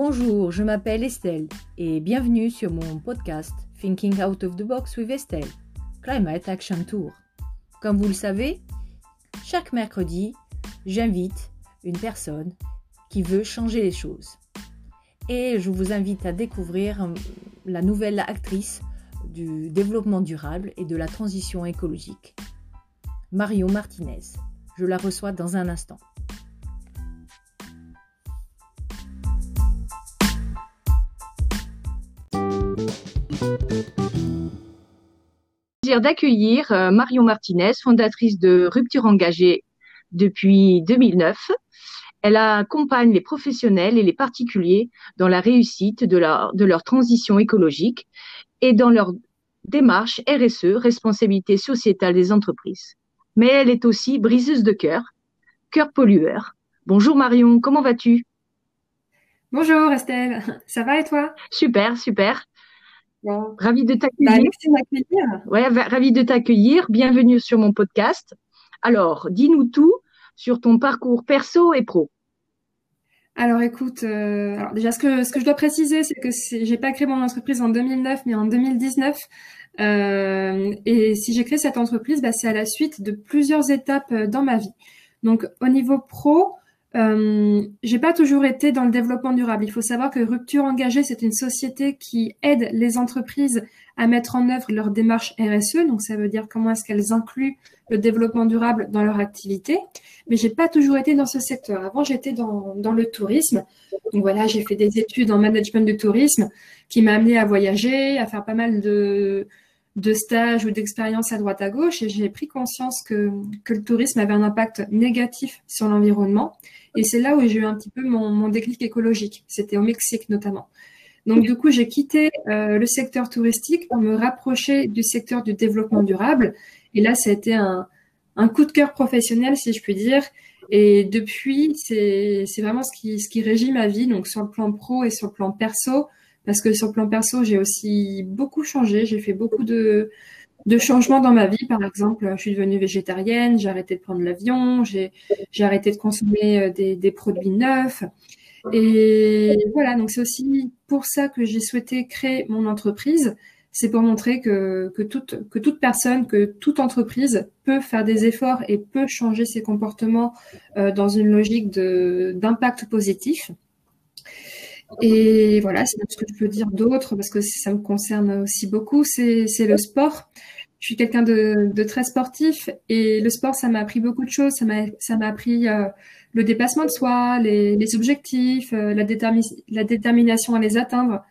Bonjour, je m'appelle Estelle et bienvenue sur mon podcast Thinking Out of the Box with Estelle, Climate Action Tour. Comme vous le savez, chaque mercredi, j'invite une personne qui veut changer les choses. Et je vous invite à découvrir la nouvelle actrice du développement durable et de la transition écologique, Mario Martinez. Je la reçois dans un instant. D'accueillir euh, Marion Martinez, fondatrice de Rupture Engagée depuis 2009. Elle accompagne les professionnels et les particuliers dans la réussite de leur, de leur transition écologique et dans leur démarche RSE, responsabilité sociétale des entreprises. Mais elle est aussi briseuse de cœur, cœur pollueur. Bonjour Marion, comment vas-tu? Bonjour Estelle, ça va et toi? Super, super. Ravi de t'accueillir. Bah, ouais, ravi de t'accueillir. Bienvenue sur mon podcast. Alors, dis-nous tout sur ton parcours perso et pro. Alors écoute, euh, alors déjà ce que ce que je dois préciser, c'est que j'ai pas créé mon entreprise en 2009, mais en 2019. Euh, et si j'ai créé cette entreprise, bah, c'est à la suite de plusieurs étapes euh, dans ma vie. Donc au niveau pro, euh, j'ai pas toujours été dans le développement durable. Il faut savoir que Rupture Engagée, c'est une société qui aide les entreprises à mettre en œuvre leur démarche RSE. Donc, ça veut dire comment est-ce qu'elles incluent le développement durable dans leur activité. Mais j'ai pas toujours été dans ce secteur. Avant, j'étais dans, dans le tourisme. Donc voilà, j'ai fait des études en management du tourisme qui m'a amené à voyager, à faire pas mal de, de stages ou d'expériences à droite à gauche et j'ai pris conscience que, que le tourisme avait un impact négatif sur l'environnement. Et c'est là où j'ai eu un petit peu mon, mon déclic écologique. C'était au Mexique notamment. Donc du coup, j'ai quitté euh, le secteur touristique pour me rapprocher du secteur du développement durable. Et là, ça a été un, un coup de cœur professionnel, si je puis dire. Et depuis, c'est vraiment ce qui, ce qui régit ma vie, donc sur le plan pro et sur le plan perso. Parce que sur le plan perso, j'ai aussi beaucoup changé. J'ai fait beaucoup de, changements dans ma vie. Par exemple, je suis devenue végétarienne, j'ai arrêté de prendre l'avion, j'ai arrêté de consommer euh, des, produits neufs. Et voilà, donc c'est aussi pour ça que j'ai souhaité créer mon entreprise. C'est pour montrer que, que, toute, que toute personne, que toute entreprise peut faire des efforts et peut changer ses comportements euh, dans une logique d'impact positif. Et voilà, c'est ce que je peux dire d'autre parce que ça me concerne aussi beaucoup, c'est le sport. Je suis quelqu'un de, de, très sportif et le sport, ça m'a appris beaucoup de choses. Ça m'a appris euh, le dépassement de soi, les, les objectifs, euh, la, la détermination à les atteindre.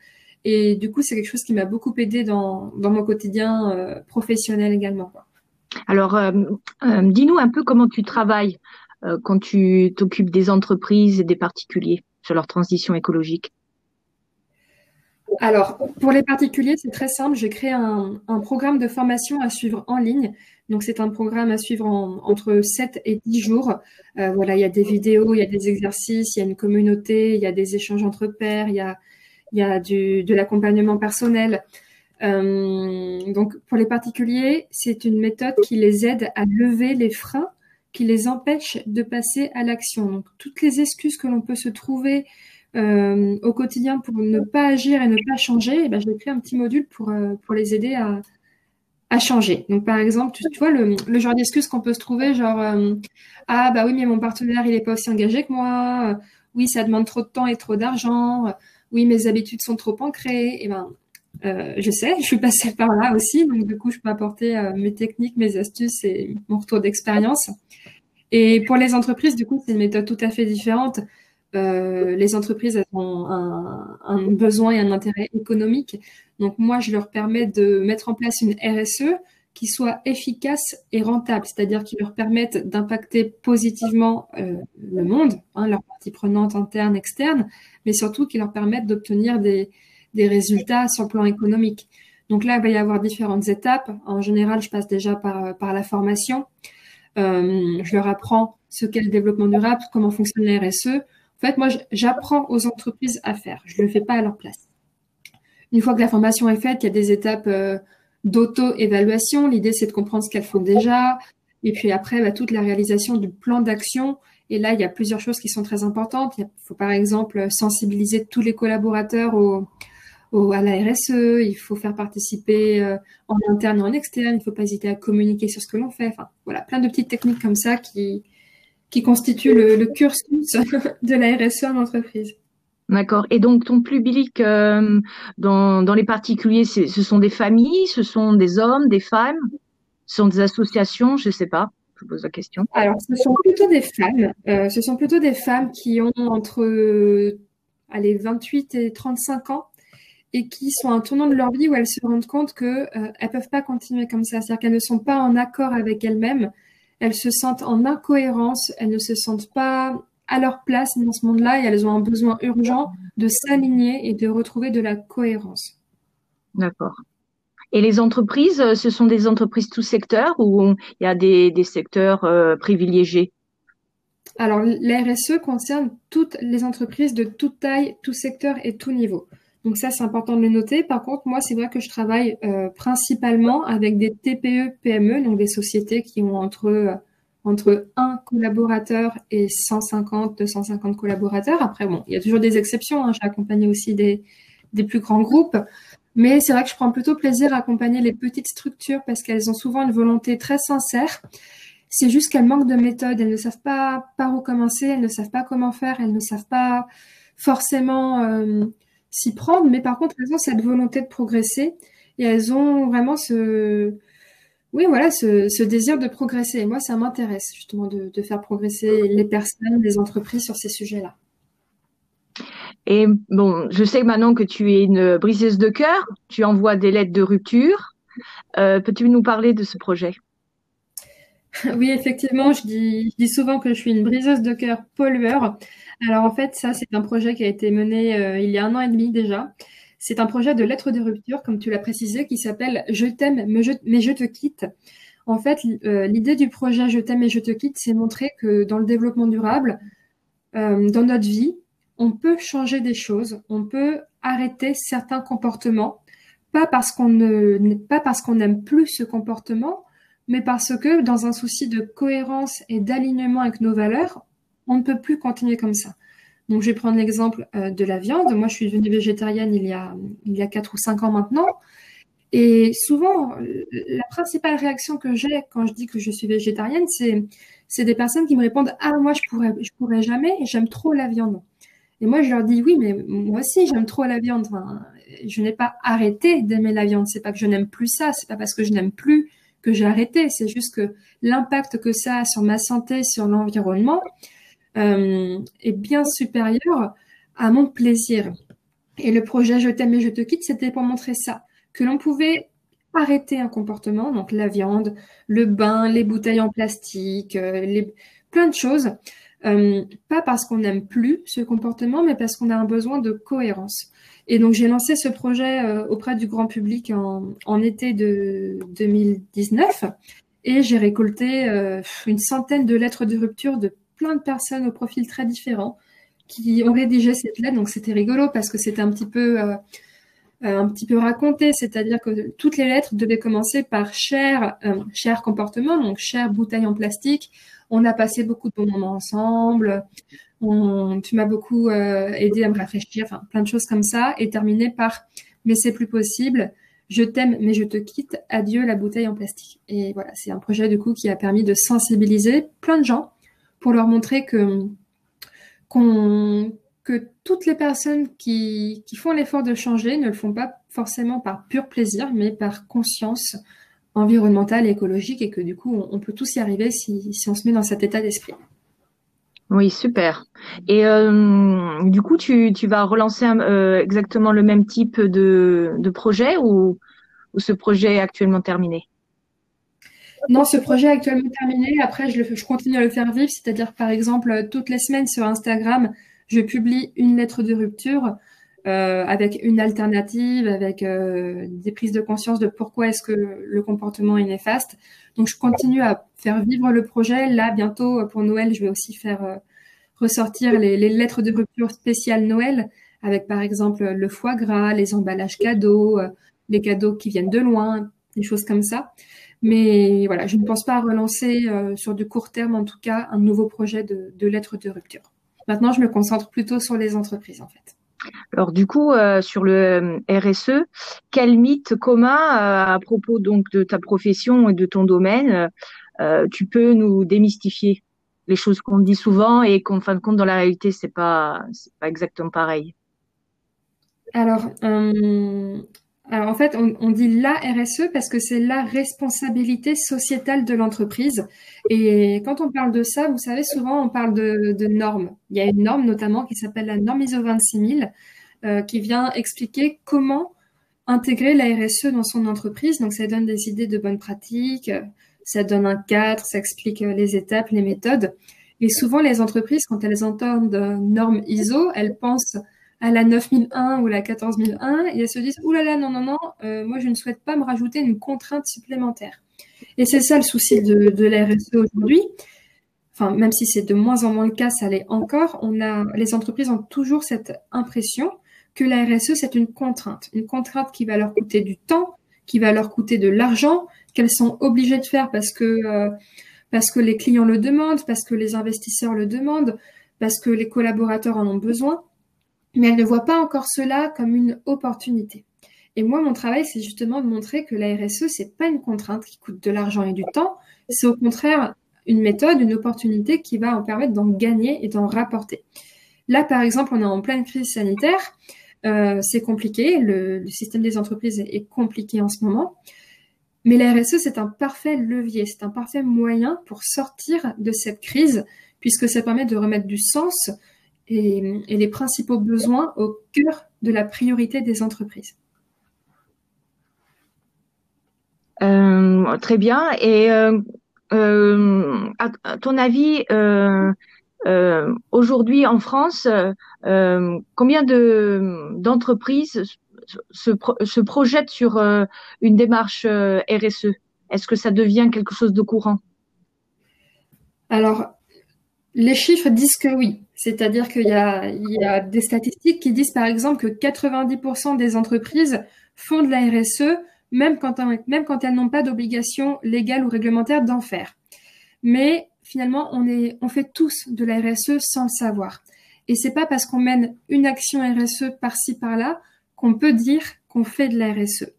Et du coup, c'est quelque chose qui m'a beaucoup aidé dans, dans mon quotidien euh, professionnel également. Alors, dis-nous un peu comment tu travailles quand tu t'occupes des entreprises et des particuliers sur leur transition écologique alors, pour les particuliers, c'est très simple. J'ai créé un, programme de formation à suivre en ligne. Donc, c'est un programme à suivre entre 7 et 10 jours. Euh, voilà, il y a des vidéos, il y a des exercices, il y a une communauté, il y a des échanges entre pairs, il y a, du, de l'accompagnement personnel. Euh, donc, pour les particuliers, c'est une méthode qui les aide à lever les freins qui les empêchent de passer à l'action. Donc, toutes les excuses que l'on peut se trouver euh, au quotidien pour ne pas agir et ne pas changer, eh ben, je vais créer un petit module pour, euh, pour les aider à, à changer. Donc, par exemple, tu, vois, le, genre d'excuses qu'on peut se trouver, genre, euh, ah, bah oui, mais mon partenaire, il est pas aussi engagé que moi. oui, ça demande trop de temps et trop d'argent. oui, mes habitudes sont trop ancrées. Et eh ben, euh, je sais, je suis passée par là aussi, donc du coup, je peux apporter mes techniques, mes astuces et mon retour d'expérience. Et pour les entreprises, du coup, c'est une méthode tout à fait différente. Euh, les entreprises ont un, besoin et un intérêt économique. Donc moi, je leur permets de mettre en place une RSE qui soit efficace et rentable, c'est-à-dire qui leur permette d'impacter positivement euh, le monde, hein, leurs parties prenantes internes, externes, mais surtout qui leur permettent d'obtenir des, des résultats sur le plan économique. Donc là, il va y avoir différentes étapes. En général, je passe déjà par, par la formation. Euh, je leur apprends ce qu'est le développement durable, comment fonctionne la RSE, en fait, moi, j'apprends aux entreprises à faire. Je ne le fais pas à leur place. Une fois que la formation est faite, il y a des étapes euh, d'auto-évaluation. L'idée, c'est de comprendre ce qu'elles font déjà. Et puis après, bah, toute la réalisation du plan d'action Et là, il y a plusieurs choses qui sont très importantes. Il faut par exemple sensibiliser tous les collaborateurs au, à la RSE, il faut faire participer euh, en interne et en externe, il ne faut pas hésiter à communiquer sur ce que l'on fait. Enfin, voilà, plein de petites techniques comme ça qui, qui constituent le, cursus de la RSE en entreprise. D'accord. Et donc ton public euh, dans, dans les particuliers, ce sont des familles, ce sont des hommes, des femmes, ce sont des associations, je ne sais pas je pose la question. Alors, ce sont plutôt des femmes. Euh, ce sont plutôt des femmes qui ont entre allez, 28 et 35 ans et qui sont à un tournant de leur vie où elles se rendent compte qu'elles euh, ne peuvent pas continuer comme ça. C'est-à-dire qu'elles ne sont pas en accord avec elles-mêmes. Elles se sentent en incohérence. Elles ne se sentent pas à leur place dans ce monde-là et elles ont un besoin urgent de s'aligner et de retrouver de la cohérence. D'accord. Et les entreprises, euh, ce sont des entreprises tout secteur ou il y a des, secteurs euh, privilégiés? Alors, la RSE concerne toutes les entreprises de toute taille, tout secteur et tout niveau. Donc ça, c'est important de le noter. Par contre, moi, c'est vrai que je travaille euh, principalement avec des TPE, PME, donc des sociétés qui ont entre entre un collaborateur et 150, 250 collaborateurs. Après, bon, il y a toujours des exceptions. Hein. J'ai accompagné aussi des, des plus grands groupes. Mais c'est vrai que je prends plutôt plaisir à accompagner les petites structures parce qu'elles ont souvent une volonté très sincère. C'est juste qu'elles manquent de méthode. Elles ne savent pas par où commencer, elles ne savent pas comment faire, elles ne savent pas forcément euh, s'y prendre. Mais par contre, elles ont cette volonté de progresser et elles ont vraiment ce, oui, voilà, ce, désir de progresser. Et moi, ça m'intéresse justement de, faire progresser les personnes, les entreprises sur ces sujets-là. Et bon, je sais maintenant que tu es une briseuse de cœur, tu envoies des lettres de rupture. Euh, peux-tu nous parler de ce projet? Oui, effectivement, je dis, souvent que je suis une briseuse de cœur pollueur. Alors en fait, ça, c'est un projet qui a été mené euh, il y a un an et demi déjà. C'est un projet de lettres de rupture, comme tu l'as précisé, qui s'appelle Je t'aime, mais je, te quitte. En fait, euh, l'idée du projet Je t'aime et je te quitte, c'est montrer que dans le développement durable, dans notre vie, on peut changer des choses, on peut arrêter certains comportements, pas parce qu'on pas parce qu'on n'aime plus ce comportement, mais parce que dans un souci de cohérence et d'alignement avec nos valeurs, on ne peut plus continuer comme ça. Donc, je vais prendre l'exemple euh, de la viande. Moi, je suis devenue végétarienne il y a, il y a 4 ou 5 ans maintenant. Et souvent, la principale réaction que j'ai quand je dis que je suis végétarienne, c'est, c'est des personnes qui me répondent Ah, moi, je pourrais, je pourrais jamais, j'aime trop la viande. Et moi, je leur dis oui, mais moi aussi, j'aime trop la viande. Enfin, je n'ai pas arrêté d'aimer la viande. C'est pas que je n'aime plus ça. C'est pas parce que je n'aime plus que j'ai arrêté. C'est juste que l'impact que ça a sur ma santé, sur l'environnement, euh, est bien supérieur à mon plaisir. Et le projet Je t'aime et je te quitte, c'était pour montrer ça, que l'on pouvait arrêter un comportement, donc la viande, le bain, les bouteilles en plastique, euh, les, plein de choses, euh, pas parce qu'on n'aime plus ce comportement, mais parce qu'on a un besoin de cohérence. Et donc j'ai lancé ce projet euh, auprès du grand public en, été de 2019 et j'ai récolté euh, une centaine de lettres de rupture de plein de personnes au profil très différents qui ont rédigé cette lettre. Donc c'était rigolo parce que c'était un petit peu un petit peu raconté, c'est-à-dire que toutes les lettres devaient commencer par cher, cher comportement, donc cher bouteille en plastique, on a passé beaucoup de bons moments ensemble. tu m'as beaucoup euh, aidé à me réfléchir, enfin plein de choses comme ça, et terminé par mais c'est plus possible. Je t'aime, mais je te quitte. Adieu la bouteille en plastique. Et voilà, c'est un projet du coup qui a permis de sensibiliser plein de gens pour leur montrer que que toutes les personnes qui, qui font l'effort de changer ne le font pas forcément par pur plaisir, mais par conscience environnementale et écologique et que du coup, on, peut tous y arriver si, on se met dans cet état d'esprit. Oui, super. Et euh, du coup, tu, vas relancer euh, exactement le même type de, projet ou, ce projet est actuellement terminé? Non, ce projet est actuellement terminé. Après, je, je continue à le faire vivre, c'est-à-dire par exemple, toutes les semaines sur Instagram, je publie une lettre de rupture euh, avec une alternative, avec euh, des prises de conscience de pourquoi est-ce que le comportement est néfaste. Donc, je continue à faire vivre le projet. Là, bientôt, pour Noël, je vais aussi faire euh, ressortir les, les, lettres de rupture spéciales Noël, avec par exemple le foie gras, les emballages cadeaux, les cadeaux qui viennent de loin, des choses comme ça. Mais voilà, je ne pense pas relancer sur du court terme, en tout cas, un nouveau projet de, de lettre de rupture. Maintenant, je me concentre plutôt sur les entreprises, en fait. Alors du coup, euh, sur le euh, RSE, quel mythe commun euh, à propos donc de ta profession et de ton domaine tu peux nous démystifier? Les choses qu'on dit souvent et qu'en fin de compte dans la réalité c'est pas c'est pas exactement pareil. Alors, alors en fait, on, dit la RSE parce que c'est la responsabilité sociétale de l'entreprise. Et quand on parle de ça, vous savez, souvent on parle de, normes. Il y a une norme notamment qui s'appelle la norme ISO 26000 euh, qui vient expliquer comment intégrer la RSE dans son entreprise. Donc ça donne des idées de bonnes pratiques, ça donne un cadre, ça explique les étapes, les méthodes. Et souvent les entreprises, quand elles entendent normes ISO, elles pensent à la 9001 ou la 14001 et elles se disent Ouh là là, non, non, non, euh, moi je ne souhaite pas me rajouter une contrainte supplémentaire. Et c'est ça le souci de, de la RSE aujourd'hui. Enfin, même si c'est de moins en moins le cas, ça l'est encore. On a, les entreprises ont toujours cette impression que la RSE, c'est une contrainte. Une contrainte qui va leur coûter du temps, qui va leur coûter de l'argent, qu'elles sont obligées de faire parce que, euh, parce que les clients le demandent, parce que les investisseurs le demandent, parce que les collaborateurs en ont besoin mais elle ne voit pas encore cela comme une opportunité. Et moi, mon travail, c'est justement de montrer que la RSE, c'est pas une contrainte qui coûte de l'argent et du temps, c'est au contraire une méthode, une opportunité qui va en permettre d'en gagner et d'en rapporter. Là, par exemple, on est en pleine crise sanitaire, euh, c'est compliqué, le, système des entreprises est compliqué en ce moment, mais la RSE, c'est un parfait levier, c'est un parfait moyen pour sortir de cette crise, puisque ça permet de remettre du sens et, les principaux besoins au cœur de la priorité des entreprises. Euh, très bien. Et euh, euh, à, ton avis, aujourd'hui en France, combien de d'entreprises se, se, projettent sur une démarche RSE Est-ce que ça devient quelque chose de courant? Alors, les chiffres disent que oui. C'est-à-dire qu'il y a, des statistiques qui disent par exemple que 90% des entreprises font de la RSE, même quand, elles n'ont pas d'obligation légale ou réglementaire d'en faire. Mais finalement, on, fait tous de la RSE sans le savoir. Et c'est pas parce qu'on mène une action RSE par-ci par-là qu'on peut dire qu'on fait de la RSE.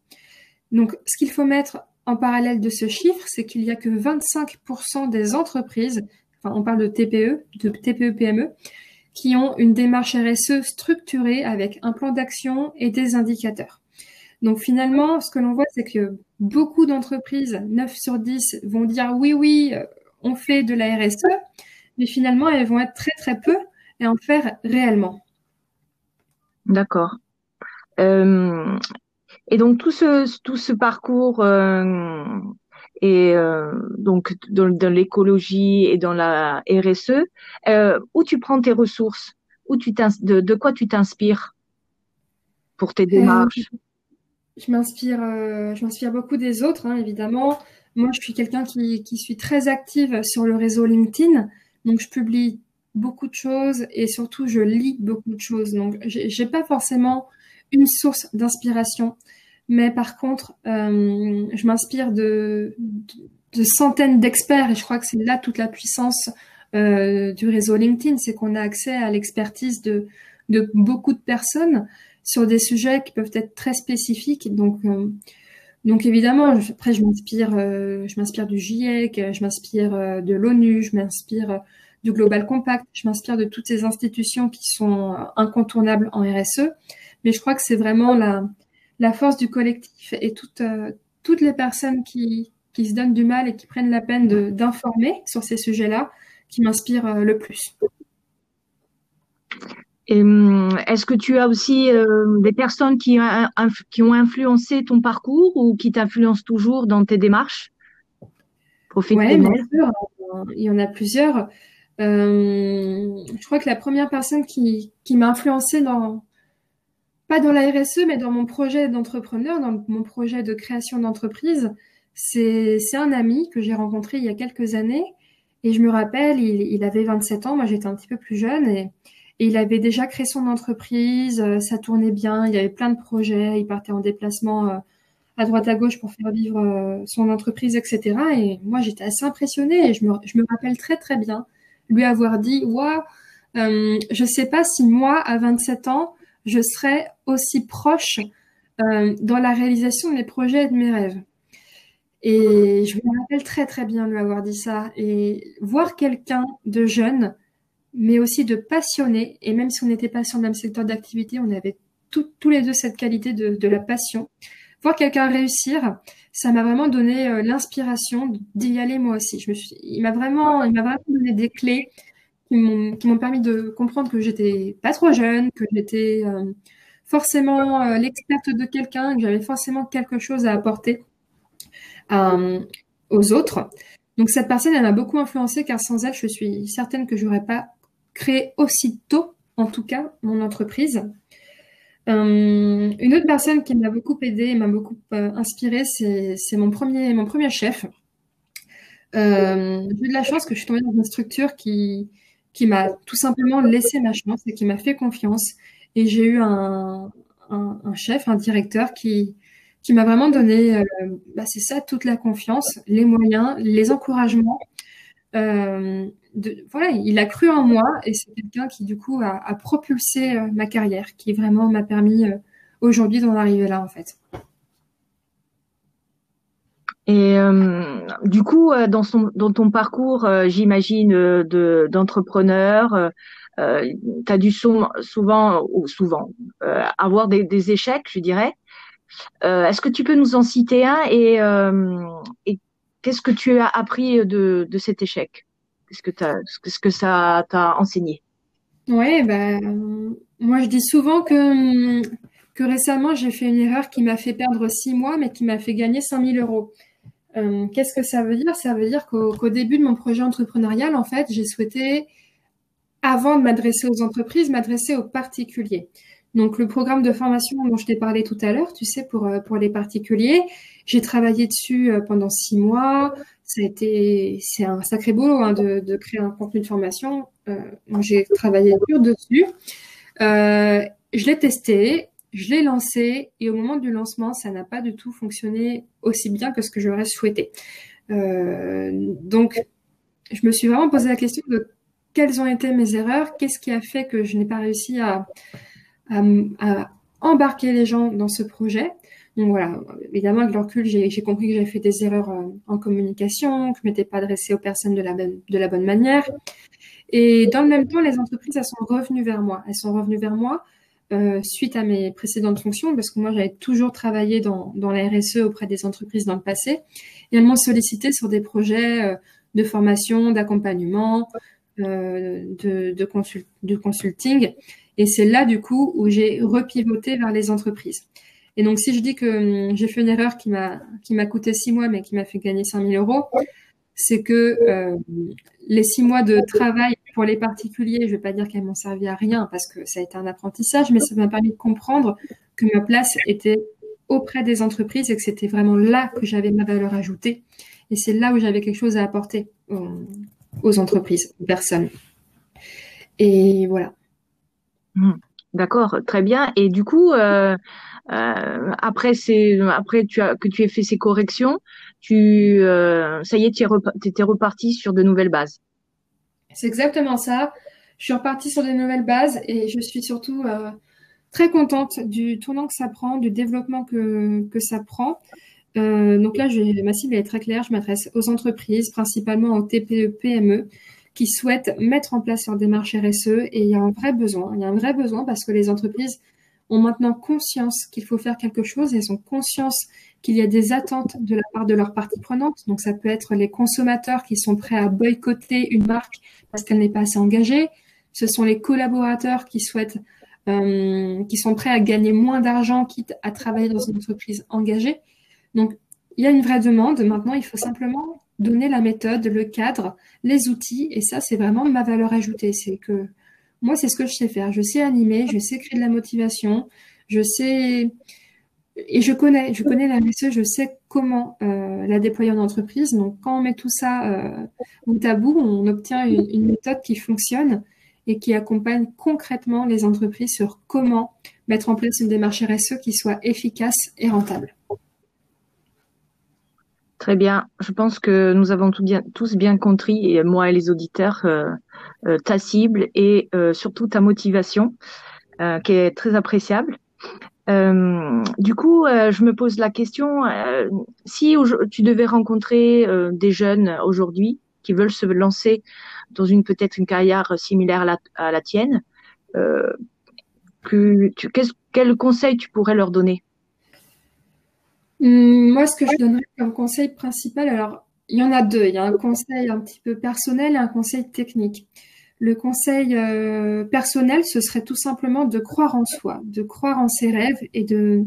Donc, ce qu'il faut mettre en parallèle de ce chiffre, c'est qu'il y a que 25% des entreprises on parle de TPE, de TPE-PME, qui ont une démarche RSE structurée avec un plan d'action et des indicateurs. Donc finalement, ce que l'on voit, c'est que beaucoup d'entreprises, 9 sur 10, vont dire oui, oui, on fait de la RSE, mais finalement, elles vont être très, très peu et en faire réellement. D'accord. Euh, et donc tout ce, tout ce parcours euh, et euh, donc dans, l'écologie et dans la RSE, euh, où tu prends tes ressources, où tu de, de quoi tu t'inspires pour tes démarches? euh, Je m'inspire, je m'inspire beaucoup des autres, hein, évidemment. Moi, je suis quelqu'un qui, qui suis très active sur le réseau LinkedIn, donc je publie beaucoup de choses et surtout je lis beaucoup de choses. Donc, j'ai pas forcément une source d'inspiration. Mais par contre, euh, je m'inspire de, de, centaines d'experts et je crois que c'est là toute la puissance euh, du réseau LinkedIn, c'est qu'on a accès à l'expertise de, de beaucoup de personnes sur des sujets qui peuvent être très spécifiques. Donc, euh, donc évidemment, après je m'inspire, je m'inspire du GIEC, je m'inspire de l'ONU, je m'inspire du Global Compact, je m'inspire de toutes ces institutions qui sont incontournables en RSE. Mais je crois que c'est vraiment la, la force du collectif et toutes, euh, toutes les personnes qui, qui se donnent du mal et qui prennent la peine d'informer sur ces sujets-là qui m'inspirent euh, le plus. Hum, est-ce que tu as aussi euh, des personnes qui, qui ont influencé ton parcours ou qui t'influencent toujours dans tes démarches professionnelles? Oui, bien sûr. Il y en a plusieurs. je crois que la première personne qui, qui m'a influencé dans, pas dans la RSE, mais dans mon projet d'entrepreneur, dans mon projet de création d'entreprise. C'est un ami que j'ai rencontré il y a quelques années. Et je me rappelle, il, avait 27 ans, moi j'étais un petit peu plus jeune. Et, il avait déjà créé son entreprise, euh, ça tournait bien, il y avait plein de projets, il partait en déplacement euh, à droite à gauche pour faire vivre son entreprise, etc. Et moi, j'étais assez impressionnée et je me, je me rappelle très très bien lui avoir dit, waouh, euh, je sais pas si moi, à 27 ans, je serais aussi proche euh, dans la réalisation de mes projets et de mes rêves. Et je me rappelle très très bien lui avoir dit ça. Et voir quelqu'un de jeune, mais aussi de passionné, et même si on n'était pas sur le même secteur d'activité, on avait tous les deux cette qualité de, de la passion. Voir quelqu'un réussir, ça m'a vraiment donné euh, l'inspiration d'y aller moi aussi. Je me suis, il m'a vraiment, il m'a vraiment donné des clés qui m'ont permis de comprendre que j'étais pas trop jeune, que j'étais euh, forcément euh, l'experte de quelqu'un, que j'avais forcément quelque chose à apporter euh, aux autres. Donc cette personne, elle m'a beaucoup influencée car sans elle, je suis certaine que j'aurais pas créé aussitôt, en tout cas, mon entreprise. une autre personne qui m'a beaucoup aidée et m'a beaucoup inspirée, c'est mon premier, mon premier chef. J'ai eu de la chance que je suis tombée dans une structure qui, qui m'a tout simplement laissé ma chance et qui m'a fait confiance. Et j'ai eu un, un, chef, un directeur qui, m'a vraiment donné, euh, bah c'est ça, toute la confiance, les moyens, les encouragements. Euh, voilà, il a cru en moi et c'est quelqu'un qui du coup a, propulsé euh, ma carrière, qui vraiment m'a permis aujourd'hui d'en arriver là en fait. Et euh, du coup, euh, dans, son, dans ton parcours, euh, j'imagine, de, d'entrepreneur, tu as dû souvent, ou souvent avoir des, des, échecs, je dirais. Est-ce que tu peux nous en citer un et, et qu'est-ce que tu as appris de, de cet échec? Qu'est-ce que, qu'est-ce que ça t'a enseigné? Oui, ben, moi je dis souvent que, que récemment j'ai fait une erreur qui m'a fait perdre six mois, mais qui m'a fait gagner 5000 euros. Euh, qu'est-ce que ça veut dire? Ça veut dire qu'au début de mon projet entrepreneurial, en fait, j'ai souhaité, avant de m'adresser aux entreprises, m'adresser aux particuliers. Donc le programme de formation dont je t'ai parlé tout à l'heure, tu sais, pour, euh, pour les particuliers, j'ai travaillé dessus euh, pendant six mois. Ça a été, c'est un sacré boulot hein, de, de, créer un contenu de formation. Euh, j'ai travaillé dur dessus. Euh, je l'ai testé, je l'ai lancé et au moment du lancement, ça n'a pas du tout fonctionné aussi bien que ce que j'aurais souhaité. Euh, donc, je me suis vraiment posé la question de quelles ont été mes erreurs, qu'est-ce qui a fait que je n'ai pas réussi à, embarquer les gens dans ce projet. Donc voilà, évidemment, avec le recul, j'ai compris que j'avais fait des erreurs en, en communication, que je m'étais pas adressée aux personnes de la, de la bonne manière. Et dans le même temps, les entreprises, elles sont revenues vers moi. Elles sont revenues vers moi euh, suite à mes précédentes fonctions, parce que moi j'avais toujours travaillé dans, dans la RSE auprès des entreprises dans le passé, et elles m'ont sollicité sur des projets euh, de formation, d'accompagnement, euh, de, de, de consulting, et c'est là du coup où j'ai repivoté vers les entreprises. Et donc si je dis que hum, j'ai fait une erreur qui m'a qui m'a coûté six mois mais qui m'a fait gagner 5000 euros, c'est que euh, les six mois de travail pour les particuliers, je ne vais pas dire qu'elles m'ont servi à rien parce que ça a été un apprentissage, mais ça m'a permis de comprendre que ma place était auprès des entreprises et que c'était vraiment là que j'avais ma valeur ajoutée. Et c'est là où j'avais quelque chose à apporter aux, entreprises, aux personnes. Et voilà. Mmh. D'accord, très bien. Et du coup, euh, euh, après, après tu as, que tu aies fait ces corrections, tu, euh, ça y est, tu étais reparti sur de nouvelles bases. C'est exactement ça. Je suis repartie sur de nouvelles bases et je suis surtout euh, très contente du tournant que ça prend, du développement que, que ça prend. Euh, donc là, je, ma cible est très claire. Je m'adresse aux entreprises, principalement aux TPE, PME, qui souhaitent mettre en place leur démarche RSE. Et il y a un vrai besoin. Il y a un vrai besoin parce que les entreprises ont maintenant conscience qu'il faut faire quelque chose. Elles ont conscience qu'il y a des attentes de la part de leurs parties prenantes. Donc ça peut être les consommateurs qui sont prêts à boycotter une marque parce qu'elle n'est pas assez engagée. Ce sont les collaborateurs qui souhaitent, euh, qui sont prêts à gagner moins d'argent quitte à travailler dans une entreprise engagée. Donc il y a une vraie demande. Maintenant, il faut simplement donner la méthode, le cadre, les outils. Et ça, c'est vraiment ma valeur ajoutée. C'est que moi, c'est ce que je sais faire. Je sais animer, je sais créer de la motivation, je sais et je connais, je connais la RSE, je sais comment euh, la déployer en entreprise. Donc, quand on met tout ça euh, bout à bout, on obtient une, une, méthode qui fonctionne et qui accompagne concrètement les entreprises sur comment mettre en place une démarche RSE qui soit efficace et rentable. Très bien. Je pense que nous avons tous bien compris, et moi et les auditeurs, euh, euh, ta cible et euh, surtout ta motivation, qui est très appréciable. Du coup, je me pose la question si tu devais rencontrer des jeunes aujourd'hui qui veulent se lancer dans une peut-être une carrière similaire à la, tienne, que, tu, quel conseil tu pourrais leur donner? Hum, moi, ce que je donnerais comme conseil principal, alors il y en a deux. Il y a un conseil un petit peu personnel et un conseil technique. Le conseil euh, personnel, ce serait tout simplement de croire en soi, de croire en ses rêves et de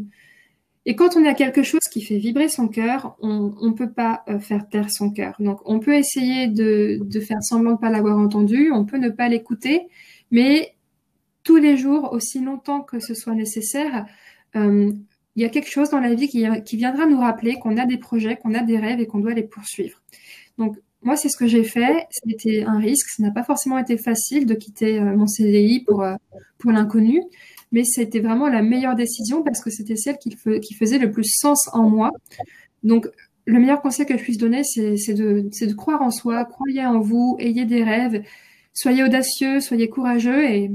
et quand on a quelque chose qui fait vibrer son cœur, on ne peut pas euh, faire taire son cœur. Donc on peut essayer de, faire semblant de pas l'avoir entendu, on peut ne pas l'écouter, mais tous les jours, aussi longtemps que ce soit nécessaire, euh, il y a quelque chose dans la vie qui, qui viendra nous rappeler qu'on a des projets, qu'on a des rêves et qu'on doit les poursuivre. Donc, moi, c'est ce que j'ai fait. C'était un risque. Ça n'a pas forcément été facile de quitter euh, mon CDI pour, euh, pour l'inconnu, mais c'était vraiment la meilleure décision parce que c'était celle qui, faisait le plus sens en moi. Donc, le meilleur conseil que je puisse donner, c'est de, de croire en soi, croyez en vous, ayez des rêves, soyez audacieux, soyez courageux et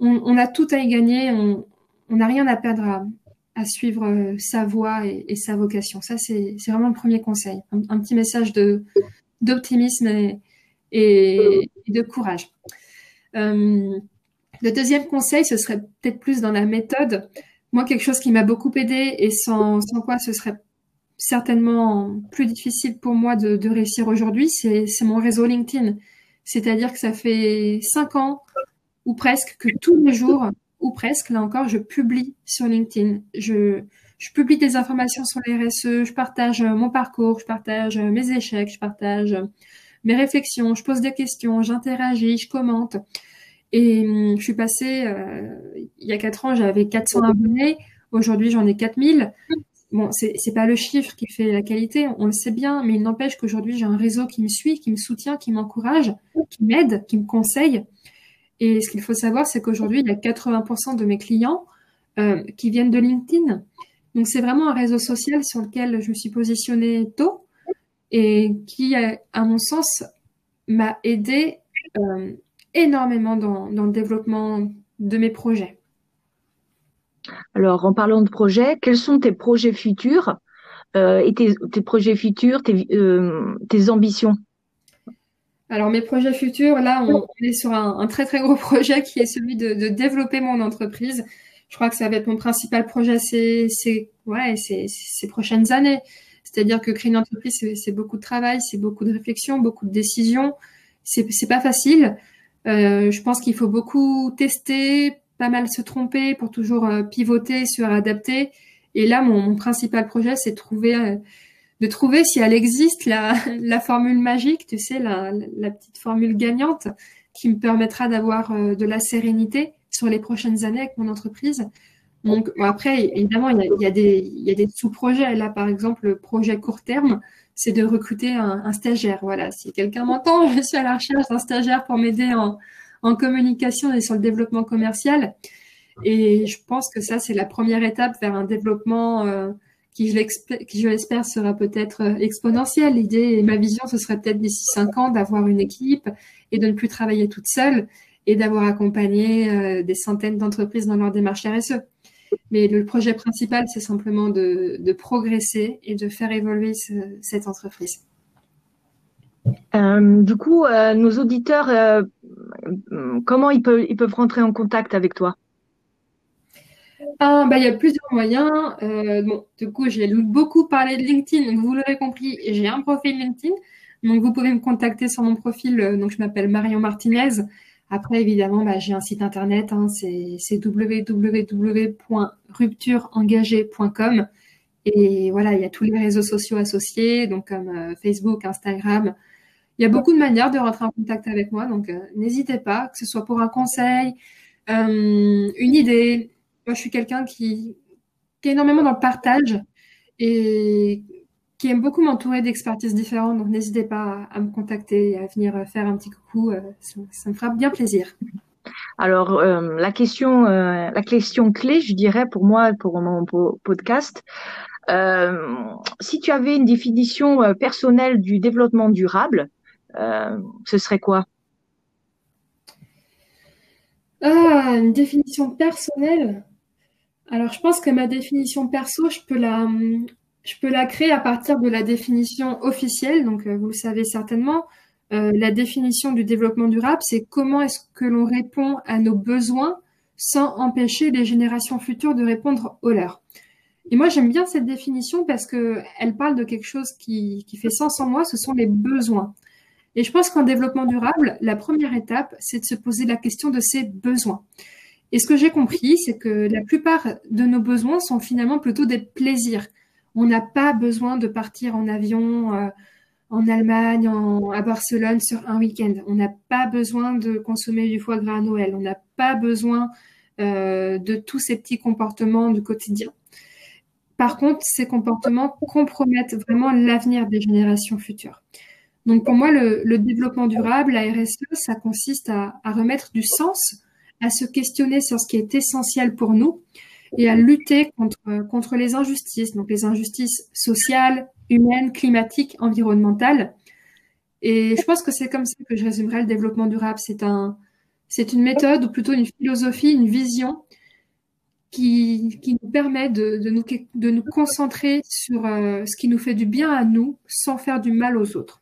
on, a tout à y gagner. On n'a rien à perdre à, à suivre euh, sa voie et, sa vocation. Ça, c'est vraiment le premier conseil. Un, petit message de d'optimisme et, de courage. Euh, le deuxième conseil, ce serait peut-être plus dans la méthode. Moi, quelque chose qui m'a beaucoup aidé et sans, quoi ce serait certainement plus difficile pour moi de, de réussir aujourd'hui, c'est mon réseau LinkedIn. C'est-à-dire que ça fait cinq ans ou presque que tous les jours, ou presque, là encore, je publie sur LinkedIn. Je, je publie des informations sur les RSE, je partage euh, mon parcours, je partage euh, mes échecs, je partage euh, mes réflexions, je pose des questions, j'interagis, je commente. Et hum, je suis passée, il y a quatre ans, j'avais 400 abonnés. Aujourd'hui, j'en ai 4000. Bon, c'est, c'est pas le chiffre qui fait la qualité, on le sait bien, mais il n'empêche qu'aujourd'hui, j'ai un réseau qui me suit, qui me soutient, qui m'encourage, qui m'aide, qui me conseille. Et ce qu'il faut savoir, c'est qu'aujourd'hui, il y a 80% de mes clients euh, qui viennent de LinkedIn. Donc, c'est vraiment un réseau social sur lequel je me suis positionnée tôt et qui, à mon sens, m'a aidé euh, énormément dans, le développement de mes projets. Alors, en parlant de projets, quels sont tes projets futurs euh, et tes, projets futurs, tes ambitions? Alors mes projets futurs, là, on, est sur un, très très gros projet qui est celui de, développer mon entreprise. Je crois que ça va être mon principal projet ces, ouais, ces, ces prochaines années. C'est-à-dire que créer une entreprise, c'est beaucoup de travail, c'est beaucoup de réflexion, beaucoup de décisions. C'est pas facile. Euh, je pense qu'il faut beaucoup tester, pas mal se tromper pour toujours euh, pivoter, se réadapter. Et là, mon, mon principal projet, c'est de trouver euh, de trouver si elle existe la, la formule magique, tu sais, la, la, petite formule gagnante qui me permettra d'avoir euh, de la sérénité sur les prochaines années avec mon entreprise. Donc après, évidemment, il y a, il y a des, il y a des sous-projets. Là, par exemple, le projet court terme, c'est de recruter un, un, stagiaire. Voilà, si quelqu'un m'entend, je suis à la recherche d'un stagiaire pour m'aider en, en communication et sur le développement commercial. Et je pense que ça, c'est la première étape vers un développement euh, qui je l'espère sera peut-être euh, exponentielle. L'idée et ma vision, ce serait peut-être d'ici cinq ans d'avoir une équipe et de ne plus travailler toute seule et d'avoir accompagné euh, des centaines d'entreprises dans leur démarche RSE. Mais le projet principal, c'est simplement de, de, progresser et de faire évoluer cette entreprise. Euh, du coup, euh, nos auditeurs, euh, comment ils peuvent, ils peuvent rentrer en contact avec toi? Ah, bah, il y a plusieurs moyens. Bon, du coup, j'ai beaucoup parlé de LinkedIn, donc vous l'aurez compris, j'ai un profil LinkedIn. Donc, vous pouvez me contacter sur mon profil. Donc, je m'appelle Marion Martinez. Après, évidemment, bah, j'ai un site internet, hein, c'est www.ruptureengagé.com. Et voilà, il y a tous les réseaux sociaux associés, donc comme euh, Facebook, Instagram. Il y a beaucoup de manières de rentrer en contact avec moi, donc n'hésitez pas, que ce soit pour un conseil, une idée, moi, je suis quelqu'un qui, est énormément dans le partage et qui aime beaucoup m'entourer d'expertises différentes. Donc, n'hésitez pas à, me contacter et à venir faire un petit coucou. Euh, ça, me fera bien plaisir. Alors, euh, la question, euh, la question clé, je dirais pour moi, pour mon podcast, si tu avais une définition personnelle du développement durable, ce serait quoi? Ah, Une définition personnelle? Alors, je pense que ma définition perso, je peux la, je peux la créer à partir de la définition officielle. Donc, euh, vous le savez certainement, euh, la définition du développement durable, c'est comment est-ce que l'on répond à nos besoins sans empêcher les générations futures de répondre aux leurs. Et moi, j'aime bien cette définition parce que elle parle de quelque chose qui, qui fait sens en moi, ce sont les besoins. Et je pense qu'en développement durable, la première étape, c'est de se poser la question de ses besoins. Et ce que j'ai compris, c'est que la plupart de nos besoins sont finalement plutôt des plaisirs. On n'a pas besoin de partir en avion euh, en Allemagne, à Barcelone sur un week-end. On n'a pas besoin de consommer du foie gras à Noël. On n'a pas besoin euh, de tous ces petits comportements du quotidien. Par contre, ces comportements compromettent vraiment l'avenir des générations futures. Donc pour moi, le, développement durable, la RSE, ça consiste à remettre du sens à se questionner sur ce qui est essentiel pour nous et à lutter contre, contre les injustices, donc les injustices sociales, humaines, climatiques, environnementales. Et je pense que c'est comme ça que je résumerai le développement durable. C'est un, c'est une méthode ou plutôt une philosophie, une vision qui, qui nous permet de, de, nous, de nous concentrer sur euh, ce qui nous fait du bien à nous sans faire du mal aux autres.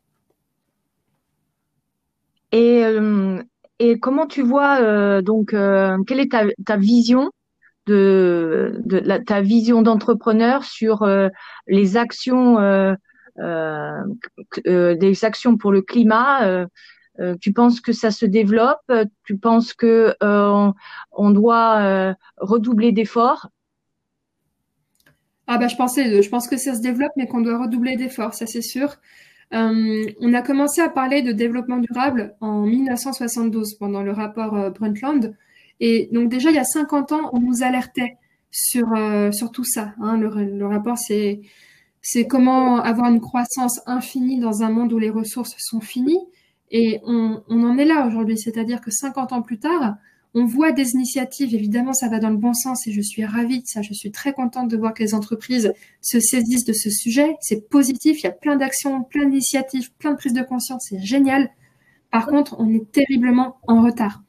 Et euh, et comment tu vois euh, donc euh, quelle est ta, vision de, ta vision d'entrepreneur sur euh, les actions des actions pour le climat tu penses que ça se développe? Tu penses que on, doit redoubler d'efforts? Ah bah je pensais, je pense que ça se développe, mais qu'on doit redoubler d'efforts, ça c'est sûr. Euh, on a commencé à parler de développement durable en 1972 pendant le rapport euh, Brundtland. Et donc déjà, il y a 50 ans, on nous alertait sur, euh, tout ça. Hein. Le, rapport, c'est c'est comment avoir une croissance infinie dans un monde où les ressources sont finies. Et on, on en est là aujourd'hui, c'est-à-dire que 50 ans plus tard, on voit des initiatives, évidemment, ça va dans le bon sens et je suis ravie de ça. Je suis très contente de voir que les entreprises se saisissent de ce sujet. C'est positif, il y a plein d'actions, plein d'initiatives, plein de prises de conscience, c'est génial. Par contre, on est terriblement en retard.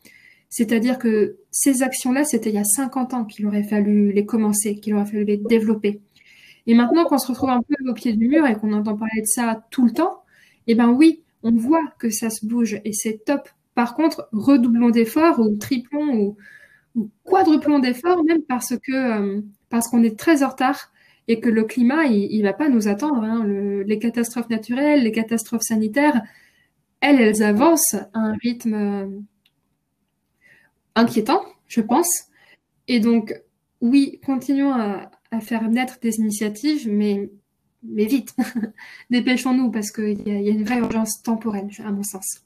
C'est-à-dire que ces actions-là, c'était il y a 50 ans qu'il aurait fallu les commencer, qu'il aurait fallu les développer. Et maintenant qu'on se retrouve un peu au pied du mur et qu'on entend parler de ça tout le temps, eh ben oui, on voit que ça se bouge et c'est top par contre, redoublons d'efforts ou triplons ou, quadruplons d'efforts, même parce que euh, parce qu'on est très en retard et que le climat, il, ne va pas nous attendre. Hein. les catastrophes naturelles, les catastrophes sanitaires, elles, elles avancent à un rythme euh, inquiétant, je pense. Et donc, oui, continuons à, faire naître des initiatives, mais, mais vite. Dépêchons-nous parce qu'il y, a une vraie urgence temporelle, à mon sens.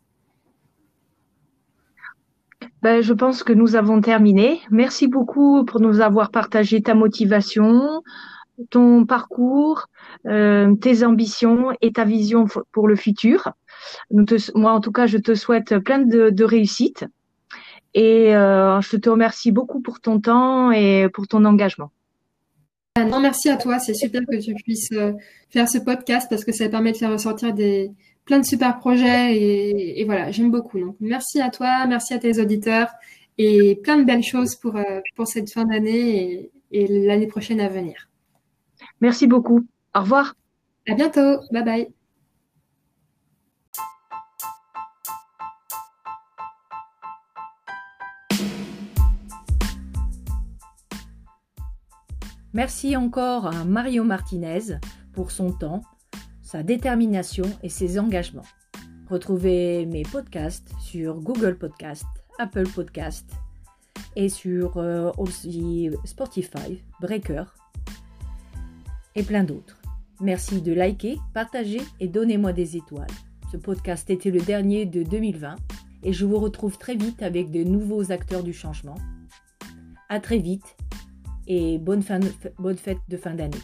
Ben, je pense que nous avons terminé. Merci beaucoup pour nous avoir partagé ta motivation, ton parcours, euh, tes ambitions et ta vision pour le futur. moi, en tout cas, je te souhaite plein de, de réussite. Et euh, je te remercie beaucoup pour ton temps et pour ton engagement. Non, merci à toi. C'est super que tu puisses euh, faire ce podcast parce que ça permet de faire ressortir des, plein de super projets et, voilà, j'aime beaucoup. Donc, merci à toi, merci à tes auditeurs et plein de belles choses pour, euh, pour cette fin d'année et, et l'année prochaine à venir. Merci beaucoup. Au revoir. À bientôt. Bye bye. Merci encore à Mario Martinez pour son temps sa détermination et ses engagements. Retrouvez mes podcasts sur Google Podcast, Apple Podcast et sur euh, Spotify, Breaker et plein d'autres. Merci de liker, partager et donnez-moi des étoiles. Ce podcast était le dernier de 2020 et je vous retrouve très vite avec de nouveaux acteurs du changement. À très vite et bonne, fête de fin d'année.